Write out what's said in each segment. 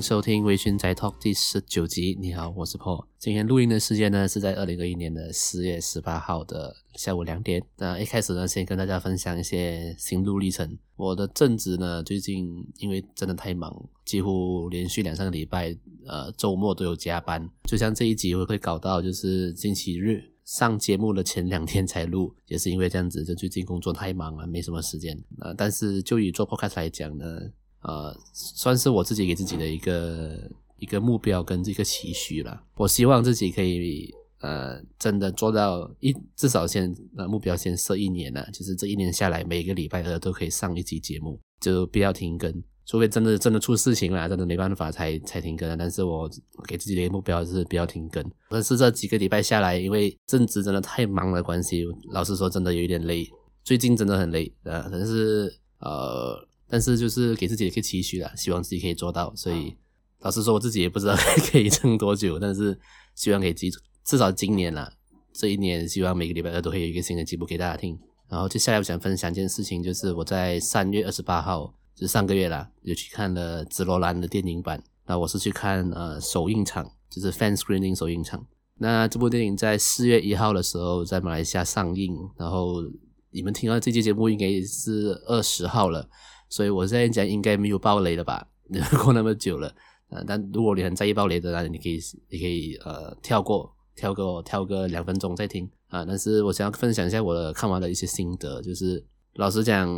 收听微醺宅 Talk 第十九集。你好，我是 Paul。今天录音的时间呢是在二零二一年的四月十八号的下午两点。那一开始呢，先跟大家分享一些心路历程。我的正职呢，最近因为真的太忙，几乎连续两三个礼拜，呃，周末都有加班。就像这一集我会搞到就是星期日上节目的前两天才录，也是因为这样子，就最近工作太忙了，没什么时间。呃，但是就以做 Podcast 来讲呢。呃，算是我自己给自己的一个一个目标跟这个期许了。我希望自己可以呃，真的做到一至少先呃目标先设一年了，就是这一年下来每个礼拜二都可以上一集节目，就不要停更。除非真的真的出事情了，真的没办法才才停更。但是我给自己的一个目标是不要停更。但是这几个礼拜下来，因为正职真的太忙的关系，老实说真的有一点累。最近真的很累呃，但是呃。但是就是给自己一个期许啦，希望自己可以做到。所以老实说，我自己也不知道 可以撑多久，但是希望可以记住，至少今年啦，这一年希望每个礼拜二都会有一个新的节目给大家听。然后接下来我想分享一件事情，就是我在三月二十八号，就是上个月啦，有去看了《紫罗兰》的电影版。那我是去看呃首映场，就是 fan screening 首映场。那这部电影在四月一号的时候在马来西亚上映，然后你们听到这期节目应该是二十号了。所以我现在讲应该没有爆雷了吧？过那么久了，呃，但如果你很在意爆雷的，那你可以，你可以呃跳过，跳过，跳个两分钟再听啊，但是我想要分享一下我的看完的一些心得，就是老实讲，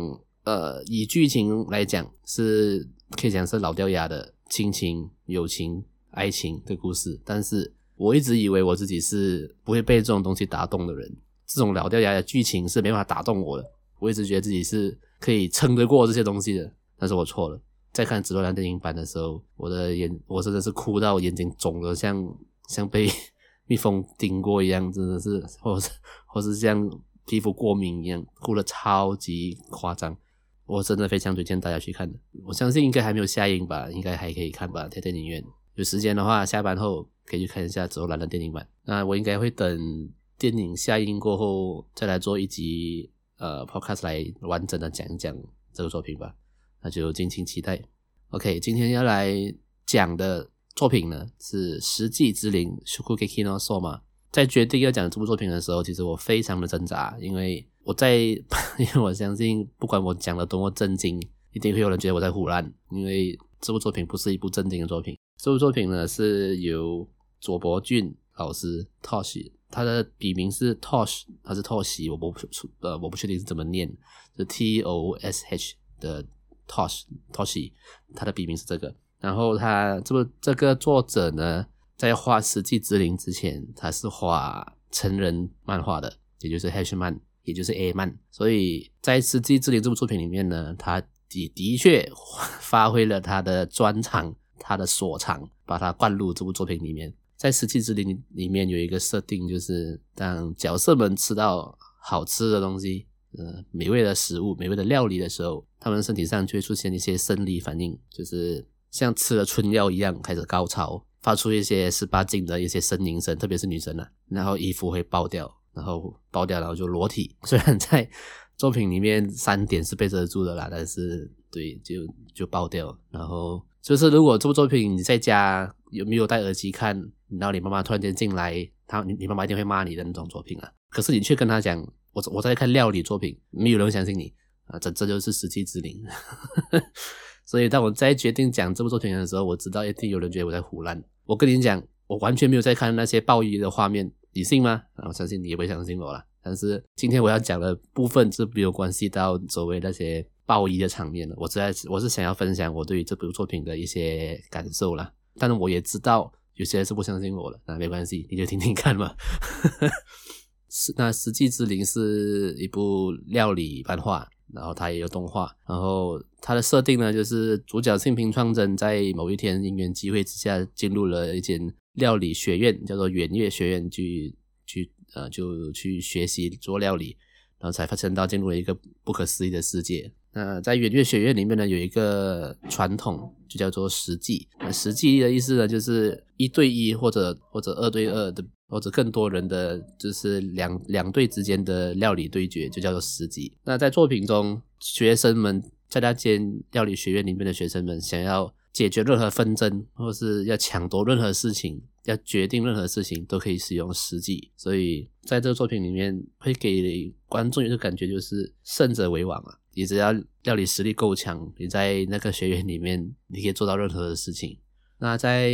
呃，以剧情来讲是可以讲是老掉牙的亲情、友情、爱情的故事，但是我一直以为我自己是不会被这种东西打动的人，这种老掉牙的剧情是没办法打动我的，我一直觉得自己是。可以撑得过这些东西的，但是我错了。在看《紫罗兰》电影版的时候，我的眼，我真的是哭到眼睛肿了，像像被 蜜蜂叮过一样，真的是，或是或是像皮肤过敏一样，哭得超级夸张。我真的非常推荐大家去看的。我相信应该还没有下映吧，应该还可以看吧，在电影院。有时间的话，下班后可以去看一下《紫罗兰》的电影版。那我应该会等电影下映过后再来做一集。呃，Podcast 来完整的讲一讲这个作品吧，那就敬请期待。OK，今天要来讲的作品呢是《食戟之灵》Shokugeki no Soma。在决定要讲这部作品的时候，其实我非常的挣扎，因为我在，因为我相信不管我讲的多么震惊，一定会有人觉得我在胡乱，因为这部作品不是一部正经的作品。这部作品呢是由佐伯俊老师 Tosh。他的笔名是 Tosh，他是 Tosh，我不呃我不确定是怎么念，是 T O S H 的 Tosh Toshi，他的笔名是这个。然后他这个这个作者呢，在画《世纪之灵》之前，他是画成人漫画的，也就是 HMAN，也就是 A Man。所以在《世纪之灵》这部作品里面呢，他的的确发挥了他的专长，他的所长，把它灌入这部作品里面。在《食器之灵》里面有一个设定，就是当角色们吃到好吃的东西，呃，美味的食物、美味的料理的时候，他们身体上就会出现一些生理反应，就是像吃了春药一样开始高潮，发出一些 十八禁的一些呻吟声，特别是女生啊，然后衣服会爆掉，然后爆掉，然后就裸体。虽然在作品里面三点是被遮住的啦，但是对，就就爆掉。然后就是如果这部作品你在家有没有戴耳机看？然后你妈妈突然间进来，她你你妈妈一定会骂你的那种作品啊。可是你却跟她讲，我我在看料理作品，没有人会相信你啊。这这就是食戟之灵。所以当我在决定讲这部作品的时候，我知道一定有人觉得我在胡乱。我跟你讲，我完全没有在看那些暴衣的画面，你信吗？啊，我相信你也不会相信我了。但是今天我要讲的部分是没有关系到所谓那些暴衣的场面的。我在我是想要分享我对于这部作品的一些感受啦。但是我也知道。有些人是不相信我的，那没关系，你就听听看嘛。是那《食戟之灵》是一部料理漫画，然后它也有动画。然后它的设定呢，就是主角幸平创真在某一天因缘机会之下，进入了一间料理学院，叫做圆月学院，去去呃就去学习做料理，然后才发现到进入了一个不可思议的世界。那在圆月学院里面呢，有一个传统，就叫做实际。那食戟的意思呢，就是一对一或者或者二对二的，或者更多人的，就是两两队之间的料理对决，就叫做实际。那在作品中，学生们在那间料理学院里面的学生们想要解决任何纷争，或是要抢夺任何事情，要决定任何事情，都可以使用实际。所以在这个作品里面，会给观众一个感觉，就是胜者为王啊！你只要料理实力够强，你在那个学院里面，你可以做到任何的事情。那在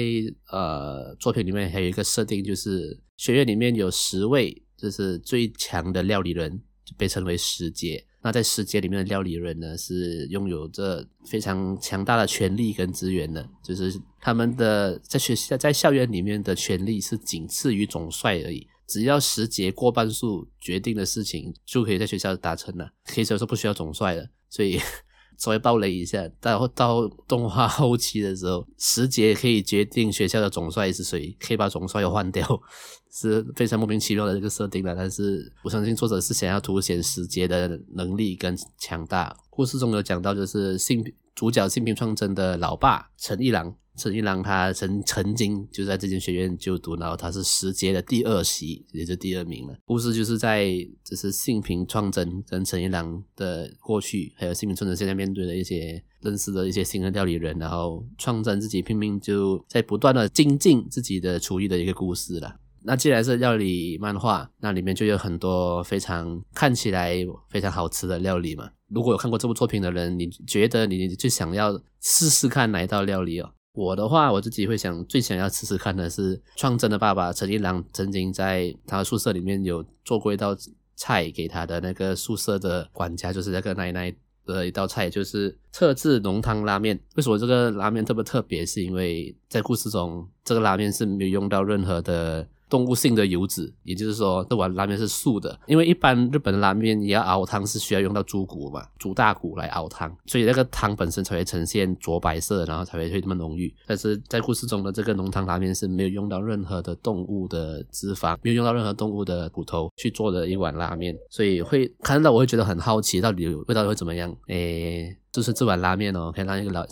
呃作品里面还有一个设定，就是学院里面有十位，就是最强的料理人，被称为十杰。那在十杰里面的料理人呢，是拥有着非常强大的权力跟资源的，就是他们的在学校在校园里面的权力是仅次于总帅而已。只要时节过半数决定的事情，就可以在学校达成了，可以说是不需要总帅的，所以。稍微暴雷一下，到到动画后期的时候，十杰可以决定学校的总帅是谁，可以把总帅又换掉，是非常莫名其妙的这个设定了。但是我相信作者是想要凸显时节的能力跟强大。故事中有讲到，就是幸主角幸平创真的老爸陈一郎。陈一郎他曾曾经就在这间学院就读，然后他是十杰的第二席，也就第二名了。故事就是在就是幸平创真跟陈一郎的过去，还有幸平创真现在面对的一些认识的一些新的料理人，然后创真自己拼命就在不断的精进自己的厨艺的一个故事了。那既然是料理漫画，那里面就有很多非常看起来非常好吃的料理嘛。如果有看过这部作品的人，你觉得你最想要试试看哪一道料理哦？我的话，我自己会想最想要吃吃看的是创真的爸爸陈一郎曾经在他宿舍里面有做过一道菜给他的那个宿舍的管家，就是那个奶奶的一道菜，就是特制浓汤拉面。为什么这个拉面特别特别？是因为在故事中，这个拉面是没有用到任何的。动物性的油脂，也就是说这碗拉面是素的。因为一般日本拉面也要熬汤是需要用到猪骨嘛，猪大骨来熬汤，所以那个汤本身才会呈现浊白色，然后才会会这么浓郁。但是在故事中的这个浓汤拉面是没有用到任何的动物的脂肪，没有用到任何动物的骨头去做的一碗拉面，所以会看到我会觉得很好奇，到底味道会怎么样？诶，就是这碗拉面哦，可以让一个老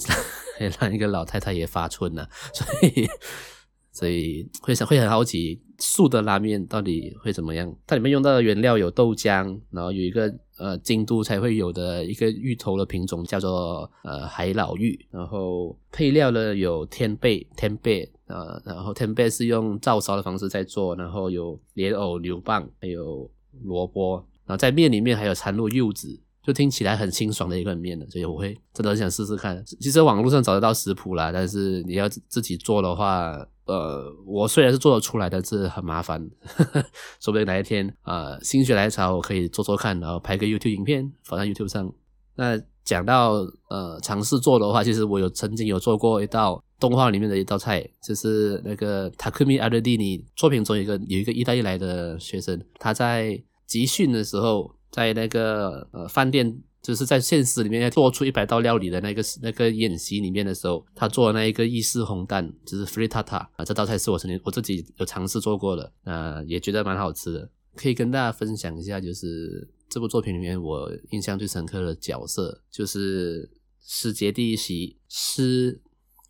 可以 让一个老太太也发春了，所以。所以会想会很好奇素的拉面到底会怎么样？它里面用到的原料有豆浆，然后有一个呃京都才会有的一个芋头的品种叫做呃海老芋，然后配料呢有天贝天贝啊，然后天贝是用照烧的方式在做，然后有莲藕牛蒡还有萝卜，然后在面里面还有掺入柚子。就听起来很清爽的一个面的，所以我会真的很想试试看。其实网络上找得到食谱啦，但是你要自己做的话，呃，我虽然是做得出来，但是很麻烦。说不定哪一天啊，呃，心血来潮，我可以做做看，然后拍个 YouTube 影片放在 YouTube 上。那讲到呃尝试做的话，其实我有曾经有做过一道动画里面的一道菜，就是那个 Takumi Arledini 作品中有一个有一个意大利来的学生，他在集训的时候。在那个呃饭店，就是在现实里面做出一百道料理的那个那个演习里面的时候，他做的那一个意式红蛋，就是 frittata 啊，这道菜是我曾经我自己有尝试做过的，呃，也觉得蛮好吃的，可以跟大家分享一下，就是这部作品里面我印象最深刻的角色，就是师杰第一席师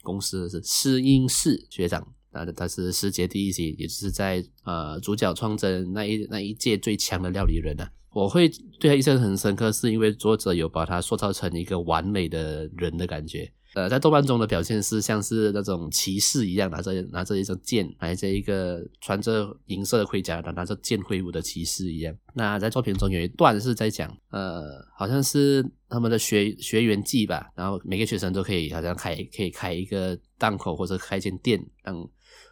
公司是师英士学长，啊，他是师杰第一席，也就是在呃主角创真那一那一届最强的料理人啊。我会对他印象很深刻，是因为作者有把他塑造成一个完美的人的感觉。呃，在动漫中的表现是像是那种骑士一样，拿着拿着一种剑，拿着一个穿着银色的盔甲，拿着剑挥舞的骑士一样。那在作品中有一段是在讲，呃，好像是他们的学学员季吧，然后每个学生都可以好像开可以开一个档口或者开一间店，让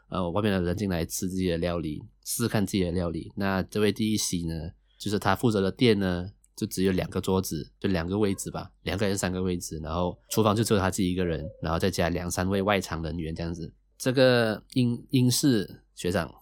呃外面的人进来吃自己的料理，试试看自己的料理。那这位第一席呢？就是他负责的店呢，就只有两个桌子，就两个位置吧，两个人三个位置，然后厨房就只有他自己一个人，然后再加两三位外场人员这样子。这个英英式学长，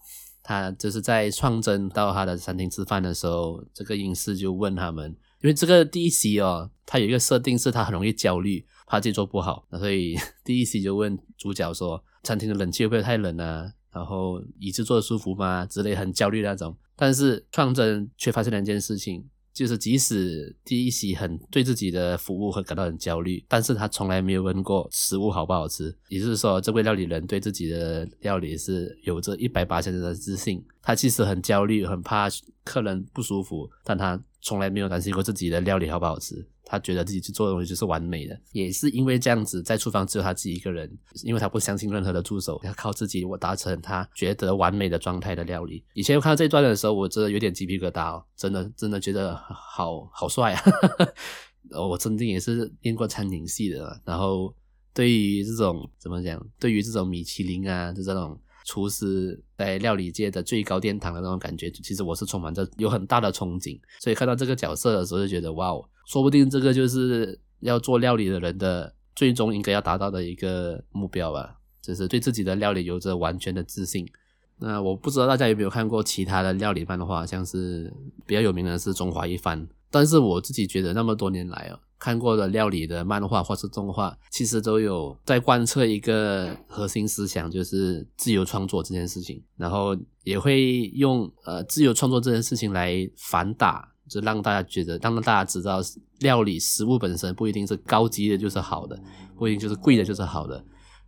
他就是在创真到他的餐厅吃饭的时候，这个英式就问他们，因为这个第一席哦，他有一个设定是他很容易焦虑，怕自己做不好，所以 第一席就问主角说，餐厅的冷气会不会太冷啊？然后椅子坐的舒服吗？之类很焦虑的那种。但是创真却发现了一件事情，就是即使第一席很对自己的服务会感到很焦虑，但是他从来没有问过食物好不好吃。也就是说，这位料理人对自己的料理是有着一百八千的自信。他其实很焦虑，很怕客人不舒服，但他从来没有担心过自己的料理好不好吃。他觉得自己去做的东西就是完美的，也是因为这样子，在厨房只有他自己一个人，因为他不相信任何的助手，要靠自己我达成他觉得完美的状态的料理。以前我看到这一段的时候，我真的有点鸡皮疙瘩哦，真的真的觉得好好帅啊！我曾经也是念过餐饮系的，然后对于这种怎么讲，对于这种米其林啊，就这种。厨师在料理界的最高殿堂的那种感觉，其实我是充满着有很大的憧憬。所以看到这个角色的时候，就觉得哇哦，说不定这个就是要做料理的人的最终应该要达到的一个目标吧，就是对自己的料理有着完全的自信。那我不知道大家有没有看过其他的料理漫画，像是比较有名的是《中华一番》，但是我自己觉得那么多年来哦。看过的料理的漫画或是动画，其实都有在贯彻一个核心思想，就是自由创作这件事情。然后也会用呃自由创作这件事情来反打，就让大家觉得，让大家知道，料理食物本身不一定是高级的就是好的，不一定就是贵的就是好的。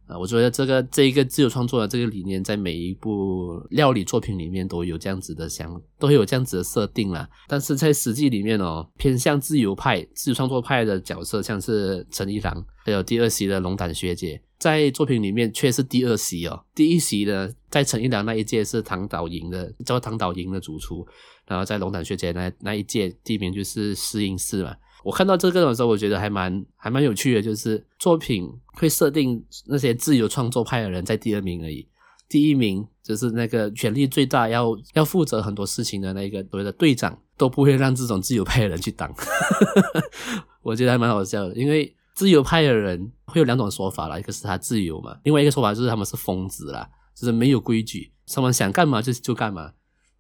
啊，我觉得这个这一个自由创作的这个理念，在每一部料理作品里面都有这样子的想，都会有这样子的设定啦。但是在实际里面哦，偏向自由派、自由创作派的角色，像是陈一郎，还有第二席的龙胆学姐，在作品里面却是第二席哦。第一席呢，在陈一郎那一届是唐岛营的，叫唐岛营的主厨，然后在龙胆学姐那那一届，第一名就是试饮室嘛。我看到这个的时候，我觉得还蛮还蛮有趣的，就是作品会设定那些自由创作派的人在第二名而已，第一名就是那个权力最大要要负责很多事情的那个所谓的队长都不会让这种自由派的人去当，我觉得还蛮好笑的，因为自由派的人会有两种说法啦，一个是他自由嘛，另外一个说法就是他们是疯子啦，就是没有规矩，他们想干嘛就就干嘛，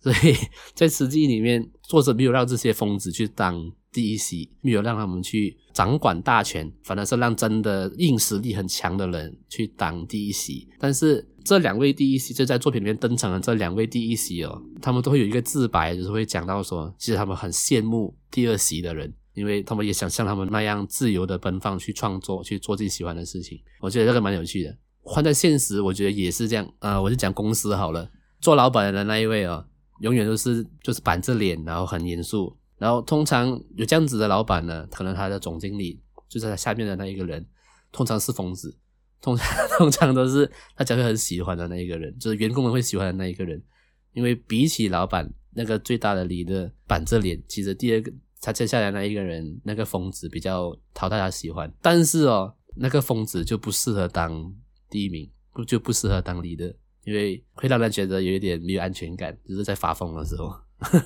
所以 在实际里面，作者没有让这些疯子去当。第一席没有让他们去掌管大权，反而是让真的硬实力很强的人去当第一席。但是这两位第一席就在作品里面登场的这两位第一席哦，他们都会有一个自白，就是会讲到说，其实他们很羡慕第二席的人，因为他们也想像他们那样自由的奔放去创作，去做自己喜欢的事情。我觉得这个蛮有趣的。换在现实，我觉得也是这样。啊、呃，我就讲公司好了，做老板的那一位哦，永远都是就是板着脸，然后很严肃。然后通常有这样子的老板呢，可能他的总经理就是他下面的那一个人，通常是疯子，通常 通常都是大家会很喜欢的那一个人，就是员工们会喜欢的那一个人。因为比起老板那个最大的理的板着脸，其实第二个他接下来那一个人那个疯子比较讨大家喜欢。但是哦，那个疯子就不适合当第一名，不就不适合当理的，因为会让人觉得有一点没有安全感，就是在发疯的时候。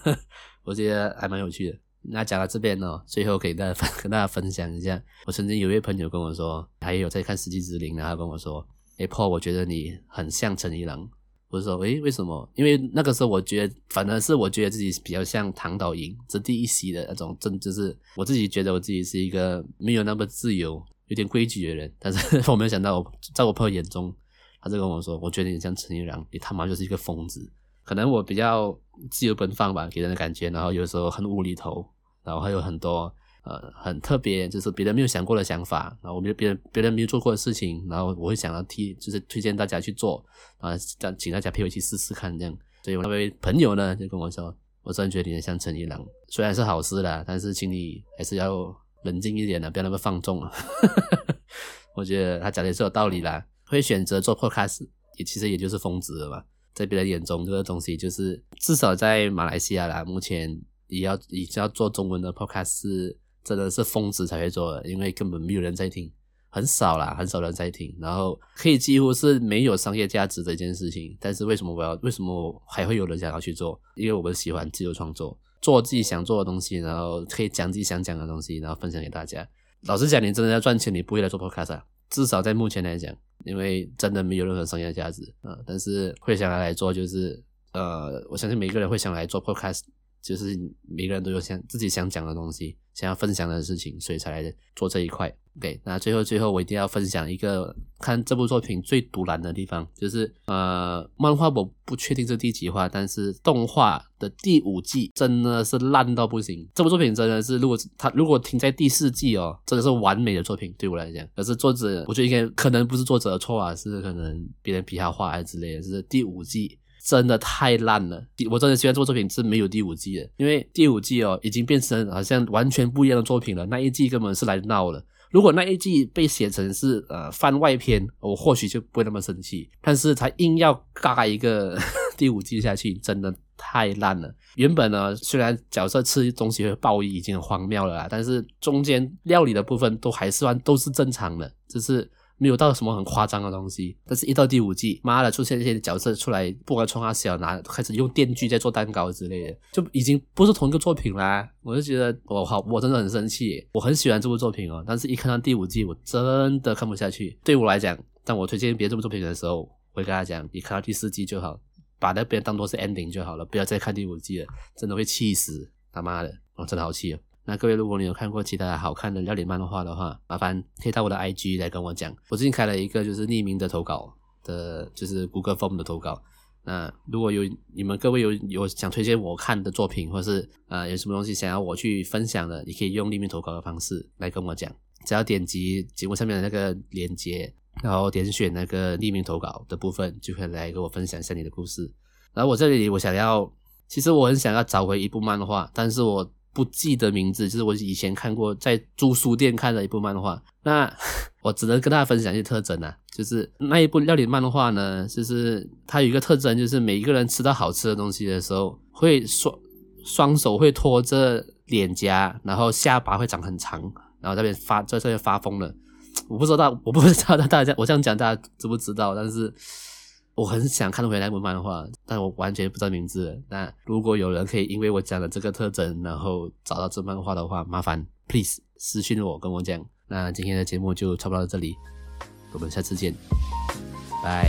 我觉得还蛮有趣的。那讲到这边呢，最后给大家跟大家分享一下，我曾经有一位朋友跟我说，他也有在看《世纪之灵》，然后跟我说：“哎，Paul，我觉得你很像陈一郎。”我说：“诶，为什么？因为那个时候我觉得，反而是我觉得自己比较像唐导营这第一席的那种，真就是我自己觉得我自己是一个没有那么自由、有点规矩的人。但是 我没有想到我，在我朋友眼中，他就跟我说：‘我觉得你像陈一郎，你他妈就是一个疯子。’可能我比较。”自由奔放吧，给人的感觉，然后有时候很无厘头，然后还有很多呃很特别，就是别人没有想过的想法，然后我们别人别人没有做过的事情，然后我会想要替，就是推荐大家去做，啊，让请大家陪我去试试看这样。所以我那位朋友呢就跟我说，我真觉得你像陈一郎，虽然是好事啦，但是请你还是要冷静一点的，不要那么放纵了。我觉得他讲的也是有道理啦，会选择做 podcast 也其实也就是疯子了嘛。在别人眼中，这个东西就是至少在马来西亚啦，目前也要也要做中文的 podcast 是真的是疯子才会做的，因为根本没有人在听，很少啦，很少人在听，然后可以几乎是没有商业价值的一件事情。但是为什么我要？为什么我还会有人想要去做？因为我们喜欢自由创作，做自己想做的东西，然后可以讲自己想讲的东西，然后分享给大家。老实讲，你真的要赚钱，你不会来做 podcast 啊。至少在目前来讲，因为真的没有任何商业价值啊、呃，但是会想来来做，就是呃，我相信每一个人会想来做 podcast，就是每个人都有想自己想讲的东西，想要分享的事情，所以才来做这一块。对那最后最后我一定要分享一个看这部作品最独烂的地方，就是呃，漫画我不确定是第几话，但是动画的第五季真的是烂到不行。这部作品真的是，如果它如果停在第四季哦，真的是完美的作品，对我来讲。可是作者，我觉得应该可能不是作者的错啊，是可能别人比他画还之类的。就是第五季真的太烂了。我真的希望这部作品是没有第五季的，因为第五季哦已经变成好像完全不一样的作品了。那一季根本是来闹了。如果那一季被写成是呃番外篇，我或许就不会那么生气。但是他硬要嘎一个 第五季下去，真的太烂了。原本呢，虽然角色吃东西会爆衣已经很荒谬了啦，但是中间料理的部分都还算都是正常的，只是。没有到什么很夸张的东西，但是一到第五季，妈的出现一些角色出来，不管从他小拿开始用电锯在做蛋糕之类的，就已经不是同一个作品啦。我就觉得我好，我真的很生气。我很喜欢这部作品哦，但是一看到第五季，我真的看不下去。对我来讲，当我推荐别人这部作品的时候，我会跟他讲，你看到第四季就好，把那边当做是 ending 就好了，不要再看第五季了，真的会气死他妈的，我真的好气哦。那各位，如果你有看过其他好看的料理漫画的话，麻烦可以到我的 IG 来跟我讲。我最近开了一个就是匿名的投稿的，就是 Google Form 的投稿。那如果有你们各位有有想推荐我看的作品，或是呃有什么东西想要我去分享的，你可以用匿名投稿的方式来跟我讲。只要点击节目上面的那个链接，然后点选那个匿名投稿的部分，就可以来跟我分享一下你的故事。然后我这里我想要，其实我很想要找回一部漫画，但是我。不记得名字，就是我以前看过在租书店看的一部漫画。那 我只能跟大家分享一些特征啊，就是那一部料理漫画呢，就是它有一个特征，就是每一个人吃到好吃的东西的时候，会双双手会托着脸颊，然后下巴会长很长，然后那边发在这边发疯了。我不知道，我不知道大家我这样讲大家知不知道，但是。我很想看回那部漫画，但我完全不知道名字。那如果有人可以因为我讲的这个特征，然后找到这漫画的话，麻烦 please 私信我跟我讲。那今天的节目就差不多到这里，我们下次见，拜。